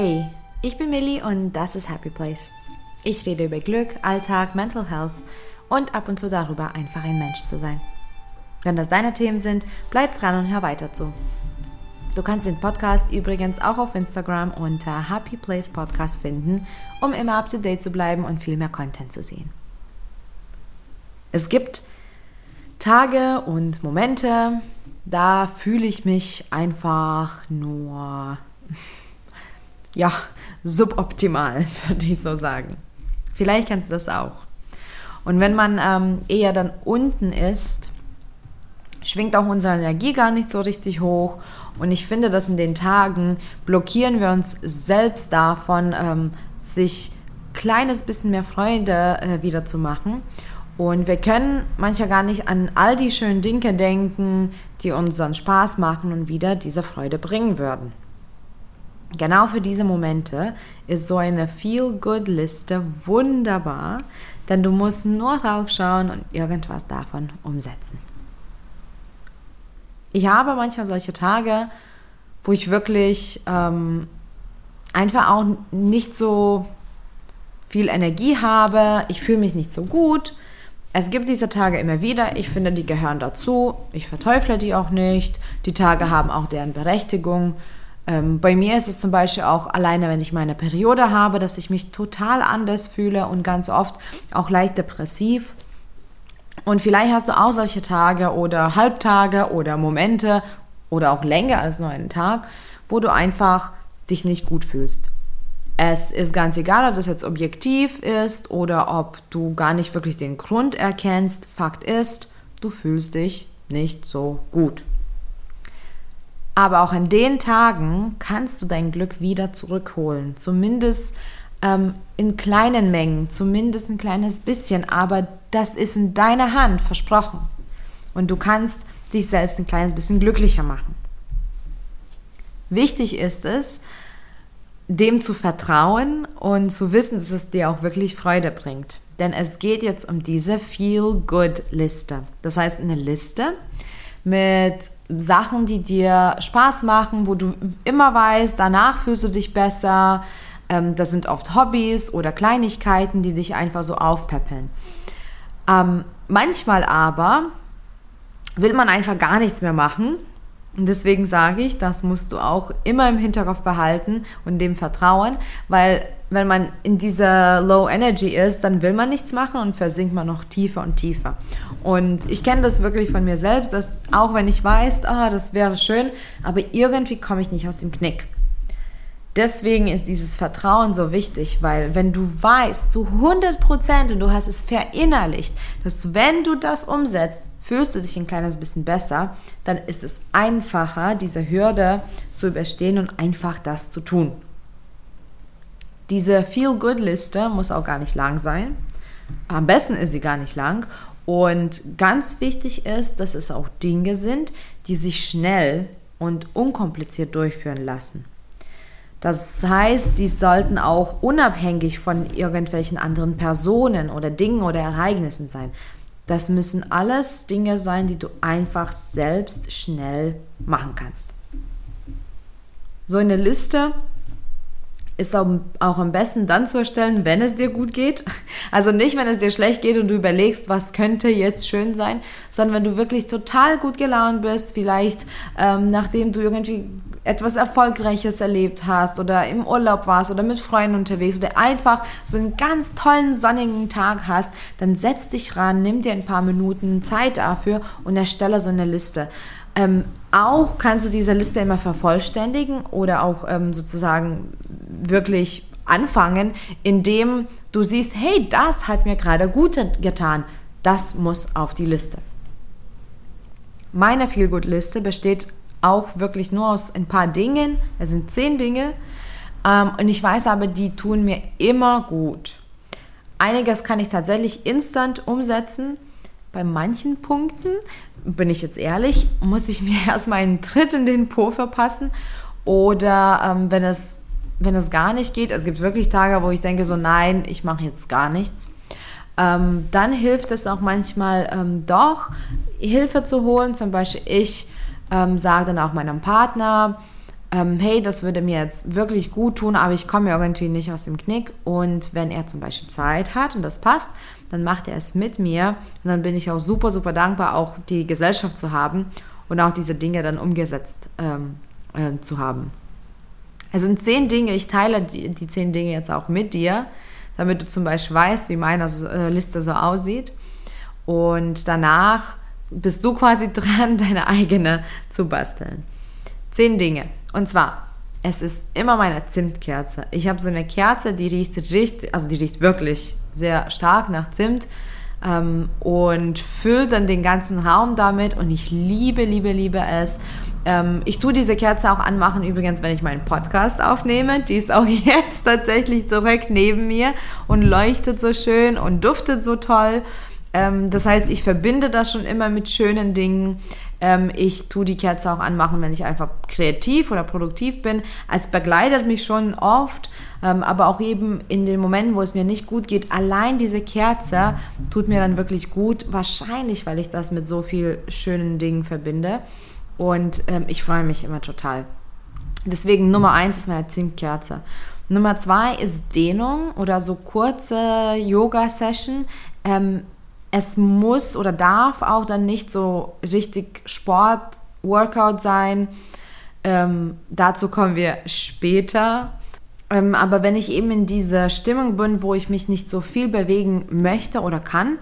Hey, ich bin Millie und das ist Happy Place. Ich rede über Glück, Alltag, Mental Health und ab und zu darüber, einfach ein Mensch zu sein. Wenn das deine Themen sind, bleib dran und hör weiter zu. Du kannst den Podcast übrigens auch auf Instagram unter Happy Place Podcast finden, um immer up to date zu bleiben und viel mehr Content zu sehen. Es gibt Tage und Momente, da fühle ich mich einfach nur ja, suboptimal, würde ich so sagen. Vielleicht kennst du das auch. Und wenn man ähm, eher dann unten ist, schwingt auch unsere Energie gar nicht so richtig hoch. Und ich finde, dass in den Tagen blockieren wir uns selbst davon, ähm, sich kleines bisschen mehr Freude äh, wieder zu machen. Und wir können manchmal gar nicht an all die schönen Dinge denken, die uns sonst Spaß machen und wieder diese Freude bringen würden. Genau für diese Momente ist so eine Feel-Good-Liste wunderbar, denn du musst nur draufschauen und irgendwas davon umsetzen. Ich habe manchmal solche Tage, wo ich wirklich ähm, einfach auch nicht so viel Energie habe, ich fühle mich nicht so gut. Es gibt diese Tage immer wieder, ich finde, die gehören dazu, ich verteufle die auch nicht, die Tage haben auch deren Berechtigung ähm, bei mir ist es zum Beispiel auch alleine, wenn ich meine Periode habe, dass ich mich total anders fühle und ganz oft auch leicht depressiv. Und vielleicht hast du auch solche Tage oder Halbtage oder Momente oder auch länger als nur einen Tag, wo du einfach dich nicht gut fühlst. Es ist ganz egal, ob das jetzt objektiv ist oder ob du gar nicht wirklich den Grund erkennst. Fakt ist, du fühlst dich nicht so gut. Aber auch an den Tagen kannst du dein Glück wieder zurückholen. Zumindest ähm, in kleinen Mengen, zumindest ein kleines bisschen. Aber das ist in deiner Hand, versprochen. Und du kannst dich selbst ein kleines bisschen glücklicher machen. Wichtig ist es, dem zu vertrauen und zu wissen, dass es dir auch wirklich Freude bringt. Denn es geht jetzt um diese Feel-Good-Liste. Das heißt, eine Liste, mit Sachen, die dir Spaß machen, wo du immer weißt, danach fühlst du dich besser. Ähm, das sind oft Hobbys oder Kleinigkeiten, die dich einfach so aufpäppeln. Ähm, manchmal aber will man einfach gar nichts mehr machen. Und deswegen sage ich, das musst du auch immer im Hinterkopf behalten und dem vertrauen, weil wenn man in dieser Low Energy ist, dann will man nichts machen und versinkt man noch tiefer und tiefer. Und ich kenne das wirklich von mir selbst, dass auch wenn ich weiß, ah, das wäre schön, aber irgendwie komme ich nicht aus dem Knick. Deswegen ist dieses Vertrauen so wichtig, weil wenn du weißt zu 100 Prozent und du hast es verinnerlicht, dass wenn du das umsetzt, fühlst du dich ein kleines bisschen besser, dann ist es einfacher, diese Hürde zu überstehen und einfach das zu tun. Diese Feel-Good-Liste muss auch gar nicht lang sein. Am besten ist sie gar nicht lang. Und ganz wichtig ist, dass es auch Dinge sind, die sich schnell und unkompliziert durchführen lassen. Das heißt, die sollten auch unabhängig von irgendwelchen anderen Personen oder Dingen oder Ereignissen sein. Das müssen alles Dinge sein, die du einfach selbst schnell machen kannst. So eine Liste ist auch, am besten dann zu erstellen, wenn es dir gut geht. Also nicht, wenn es dir schlecht geht und du überlegst, was könnte jetzt schön sein, sondern wenn du wirklich total gut gelaunt bist, vielleicht ähm, nachdem du irgendwie etwas Erfolgreiches erlebt hast oder im Urlaub warst oder mit Freunden unterwegs oder einfach so einen ganz tollen sonnigen Tag hast, dann setz dich ran, nimm dir ein paar Minuten Zeit dafür und erstelle so eine Liste. Ähm, auch kannst du diese Liste immer vervollständigen oder auch ähm, sozusagen wirklich anfangen, indem du siehst, hey, das hat mir gerade gut getan. Das muss auf die Liste. Meine Feelgood-Liste besteht auch wirklich nur aus ein paar Dingen. Es sind zehn Dinge. Ähm, und ich weiß aber, die tun mir immer gut. Einiges kann ich tatsächlich instant umsetzen. Bei manchen Punkten, bin ich jetzt ehrlich, muss ich mir erstmal einen Tritt in den Po verpassen. Oder ähm, wenn es wenn es gar nicht geht, es gibt wirklich Tage, wo ich denke so, nein, ich mache jetzt gar nichts, ähm, dann hilft es auch manchmal ähm, doch, Hilfe zu holen. Zum Beispiel ich ähm, sage dann auch meinem Partner, ähm, hey, das würde mir jetzt wirklich gut tun, aber ich komme irgendwie nicht aus dem Knick. Und wenn er zum Beispiel Zeit hat und das passt, dann macht er es mit mir. Und dann bin ich auch super, super dankbar, auch die Gesellschaft zu haben und auch diese Dinge dann umgesetzt ähm, äh, zu haben. Es sind zehn Dinge, ich teile die, die zehn Dinge jetzt auch mit dir, damit du zum Beispiel weißt, wie meine äh, Liste so aussieht. Und danach bist du quasi dran, deine eigene zu basteln. Zehn Dinge. Und zwar, es ist immer meine Zimtkerze. Ich habe so eine Kerze, die riecht richtig, also die riecht wirklich sehr stark nach Zimt ähm, und füllt dann den ganzen Raum damit. Und ich liebe, liebe, liebe es. Ähm, ich tue diese Kerze auch anmachen, übrigens, wenn ich meinen Podcast aufnehme. Die ist auch jetzt tatsächlich direkt neben mir und leuchtet so schön und duftet so toll. Ähm, das heißt, ich verbinde das schon immer mit schönen Dingen. Ähm, ich tue die Kerze auch anmachen, wenn ich einfach kreativ oder produktiv bin. Es begleitet mich schon oft, ähm, aber auch eben in den Momenten, wo es mir nicht gut geht. Allein diese Kerze tut mir dann wirklich gut. Wahrscheinlich, weil ich das mit so vielen schönen Dingen verbinde. Und ähm, ich freue mich immer total. Deswegen Nummer eins ist meine Zinkkerze. Nummer zwei ist Dehnung oder so kurze Yoga-Session. Ähm, es muss oder darf auch dann nicht so richtig Sport, Workout sein. Ähm, dazu kommen wir später. Ähm, aber wenn ich eben in dieser Stimmung bin, wo ich mich nicht so viel bewegen möchte oder kann,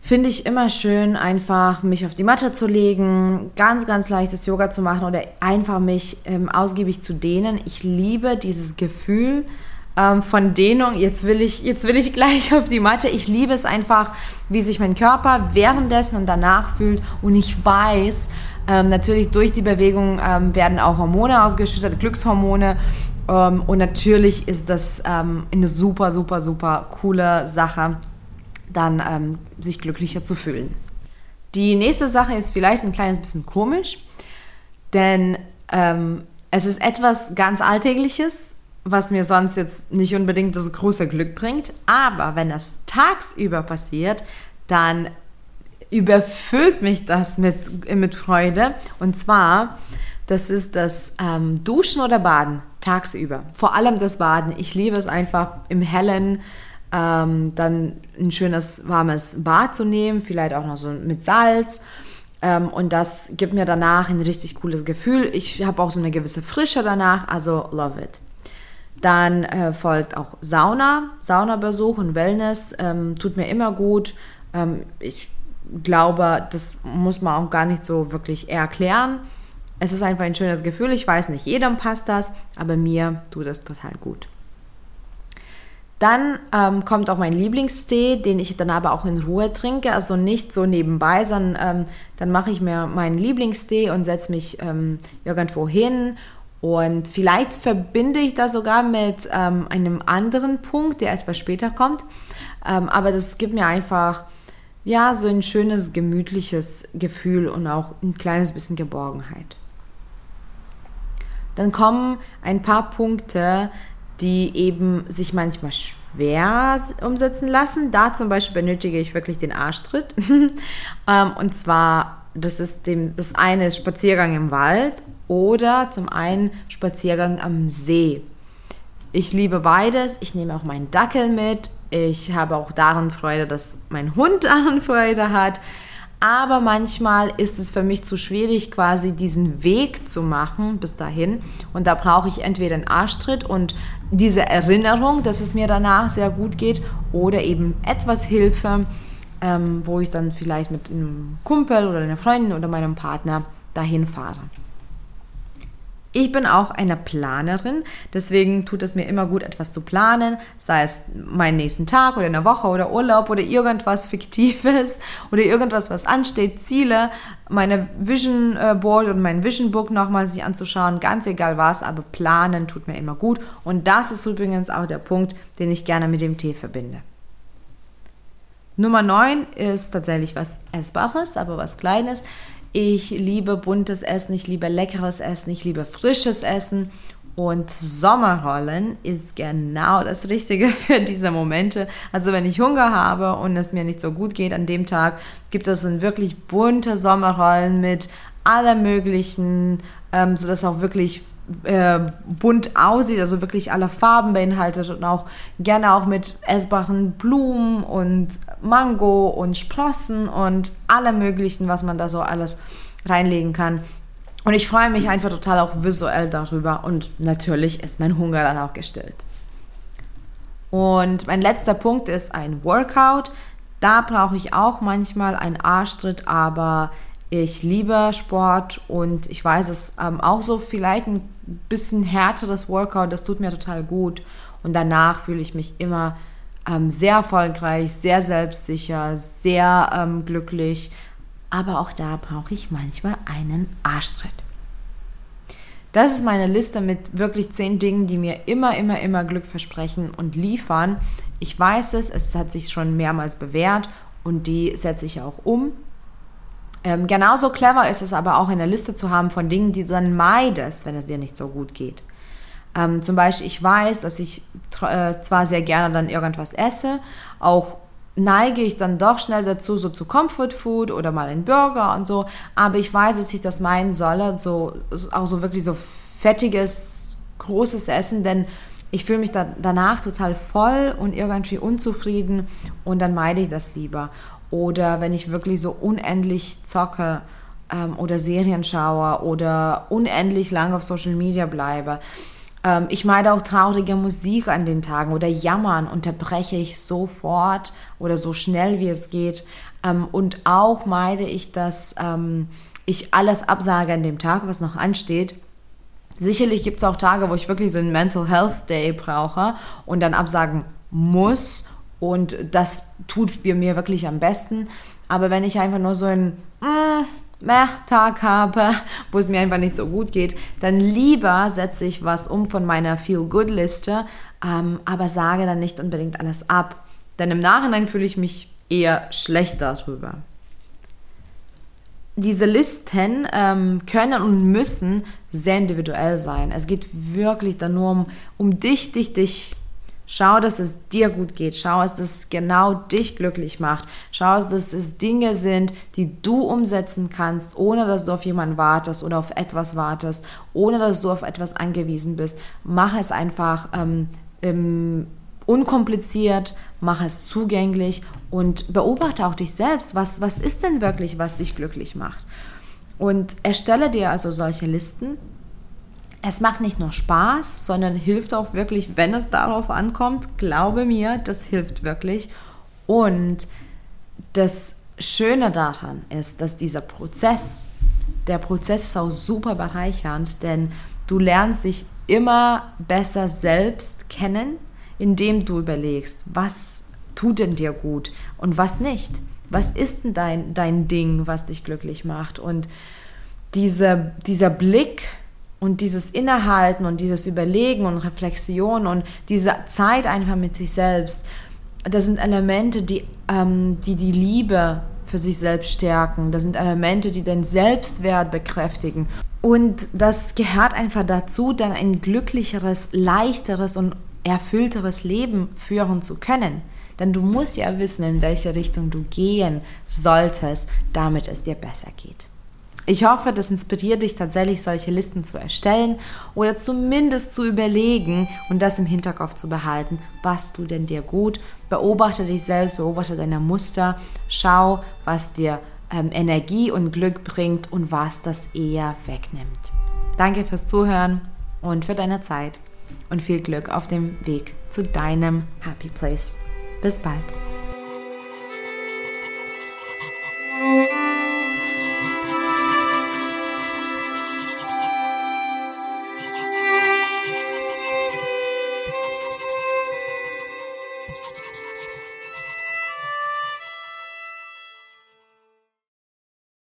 finde ich immer schön, einfach mich auf die Matte zu legen, ganz, ganz leichtes Yoga zu machen oder einfach mich ähm, ausgiebig zu dehnen. Ich liebe dieses Gefühl, ähm, von Dehnung. Jetzt will, ich, jetzt will ich gleich auf die Matte. Ich liebe es einfach, wie sich mein Körper währenddessen und danach fühlt. Und ich weiß, ähm, natürlich durch die Bewegung ähm, werden auch Hormone ausgeschüttet, Glückshormone. Ähm, und natürlich ist das ähm, eine super, super, super coole Sache, dann ähm, sich glücklicher zu fühlen. Die nächste Sache ist vielleicht ein kleines bisschen komisch, denn es ist etwas ganz Alltägliches, was mir sonst jetzt nicht unbedingt das große Glück bringt. Aber wenn das tagsüber passiert, dann überfüllt mich das mit, mit Freude. Und zwar, das ist das ähm, Duschen oder Baden tagsüber. Vor allem das Baden. Ich liebe es einfach im Hellen. Ähm, dann ein schönes warmes Bad zu nehmen, vielleicht auch noch so mit Salz. Ähm, und das gibt mir danach ein richtig cooles Gefühl. Ich habe auch so eine gewisse Frische danach, also love it. Dann äh, folgt auch Sauna, Saunabesuch und Wellness, ähm, tut mir immer gut. Ähm, ich glaube, das muss man auch gar nicht so wirklich erklären. Es ist einfach ein schönes Gefühl. Ich weiß nicht, jedem passt das, aber mir tut das total gut. Dann ähm, kommt auch mein Lieblingstee, den ich dann aber auch in Ruhe trinke, also nicht so nebenbei, sondern ähm, dann mache ich mir meinen Lieblingstee und setze mich ähm, irgendwo hin und vielleicht verbinde ich das sogar mit ähm, einem anderen Punkt, der etwas später kommt. Ähm, aber das gibt mir einfach, ja, so ein schönes, gemütliches Gefühl und auch ein kleines bisschen Geborgenheit. Dann kommen ein paar Punkte, die eben sich manchmal schwer umsetzen lassen. Da zum Beispiel benötige ich wirklich den Arschtritt. Ähm, und zwar, das ist dem, das eine ist Spaziergang im Wald oder zum einen Spaziergang am See. Ich liebe beides. Ich nehme auch meinen Dackel mit. Ich habe auch daran Freude, dass mein Hund daran Freude hat. Aber manchmal ist es für mich zu schwierig, quasi diesen Weg zu machen bis dahin. Und da brauche ich entweder einen Arschtritt und diese Erinnerung, dass es mir danach sehr gut geht, oder eben etwas Hilfe, ähm, wo ich dann vielleicht mit einem Kumpel oder einer Freundin oder meinem Partner dahin fahre. Ich bin auch eine Planerin, deswegen tut es mir immer gut, etwas zu planen, sei es meinen nächsten Tag oder eine Woche oder Urlaub oder irgendwas Fiktives oder irgendwas, was ansteht, Ziele, meine Vision äh, Board und mein Vision Book nochmal sich anzuschauen, ganz egal was, aber planen tut mir immer gut und das ist übrigens auch der Punkt, den ich gerne mit dem Tee verbinde. Nummer 9 ist tatsächlich was Essbares, aber was Kleines. Ich liebe buntes Essen, ich liebe leckeres Essen, ich liebe frisches Essen. Und Sommerrollen ist genau das Richtige für diese Momente. Also wenn ich Hunger habe und es mir nicht so gut geht an dem Tag, gibt es dann wirklich bunte Sommerrollen mit aller möglichen, ähm, sodass auch wirklich äh, bunt aussieht, also wirklich alle Farben beinhaltet und auch gerne auch mit essbaren Blumen und Mango und Sprossen und allem möglichen, was man da so alles reinlegen kann. Und ich freue mich einfach total auch visuell darüber und natürlich ist mein Hunger dann auch gestillt. Und mein letzter Punkt ist ein Workout. Da brauche ich auch manchmal einen Arschtritt, aber ich liebe Sport und ich weiß es ähm, auch so vielleicht ein bisschen härteres Workout, das tut mir total gut. Und danach fühle ich mich immer ähm, sehr erfolgreich, sehr selbstsicher, sehr ähm, glücklich. Aber auch da brauche ich manchmal einen Arschtritt. Das ist meine Liste mit wirklich zehn Dingen, die mir immer, immer, immer Glück versprechen und liefern. Ich weiß es, es hat sich schon mehrmals bewährt und die setze ich auch um. Ähm, genauso clever ist es aber auch eine Liste zu haben von Dingen, die du dann meidest, wenn es dir nicht so gut geht. Ähm, zum Beispiel, ich weiß, dass ich äh, zwar sehr gerne dann irgendwas esse, auch neige ich dann doch schnell dazu, so zu Comfort Food oder mal einen Burger und so, aber ich weiß, dass ich das meinen solle, so, auch so wirklich so fettiges, großes Essen, denn ich fühle mich da, danach total voll und irgendwie unzufrieden und dann meide ich das lieber oder wenn ich wirklich so unendlich zocke ähm, oder Serien schaue oder unendlich lange auf Social Media bleibe. Ähm, ich meide auch traurige Musik an den Tagen oder Jammern unterbreche ich sofort oder so schnell wie es geht. Ähm, und auch meide ich, dass ähm, ich alles absage an dem Tag, was noch ansteht. Sicherlich gibt es auch Tage, wo ich wirklich so einen Mental Health Day brauche und dann absagen muss und das tut mir wirklich am besten. Aber wenn ich einfach nur so einen mm, Tag habe, wo es mir einfach nicht so gut geht, dann lieber setze ich was um von meiner Feel-Good-Liste, ähm, aber sage dann nicht unbedingt alles ab. Denn im Nachhinein fühle ich mich eher schlecht darüber. Diese Listen ähm, können und müssen sehr individuell sein. Es geht wirklich dann nur um, um dich, dich, dich Schau, dass es dir gut geht. Schau, dass es genau dich glücklich macht. Schau, dass es Dinge sind, die du umsetzen kannst, ohne dass du auf jemanden wartest oder auf etwas wartest, ohne dass du auf etwas angewiesen bist. Mach es einfach ähm, ähm, unkompliziert, mach es zugänglich und beobachte auch dich selbst. Was, was ist denn wirklich, was dich glücklich macht? Und erstelle dir also solche Listen es macht nicht nur Spaß, sondern hilft auch wirklich, wenn es darauf ankommt. Glaube mir, das hilft wirklich. Und das Schöne daran ist, dass dieser Prozess, der Prozess ist auch super bereichernd, denn du lernst dich immer besser selbst kennen, indem du überlegst, was tut denn dir gut und was nicht. Was ist denn dein, dein Ding, was dich glücklich macht? Und diese, dieser Blick und dieses Innehalten und dieses Überlegen und Reflexion und diese Zeit einfach mit sich selbst, das sind Elemente, die ähm, die, die Liebe für sich selbst stärken. Das sind Elemente, die den Selbstwert bekräftigen. Und das gehört einfach dazu, dann ein glücklicheres, leichteres und erfüllteres Leben führen zu können. Denn du musst ja wissen, in welche Richtung du gehen solltest, damit es dir besser geht. Ich hoffe, das inspiriert dich tatsächlich, solche Listen zu erstellen oder zumindest zu überlegen und das im Hinterkopf zu behalten. Was tut denn dir gut? Beobachte dich selbst, beobachte deine Muster, schau, was dir ähm, Energie und Glück bringt und was das eher wegnimmt. Danke fürs Zuhören und für deine Zeit und viel Glück auf dem Weg zu deinem Happy Place. Bis bald.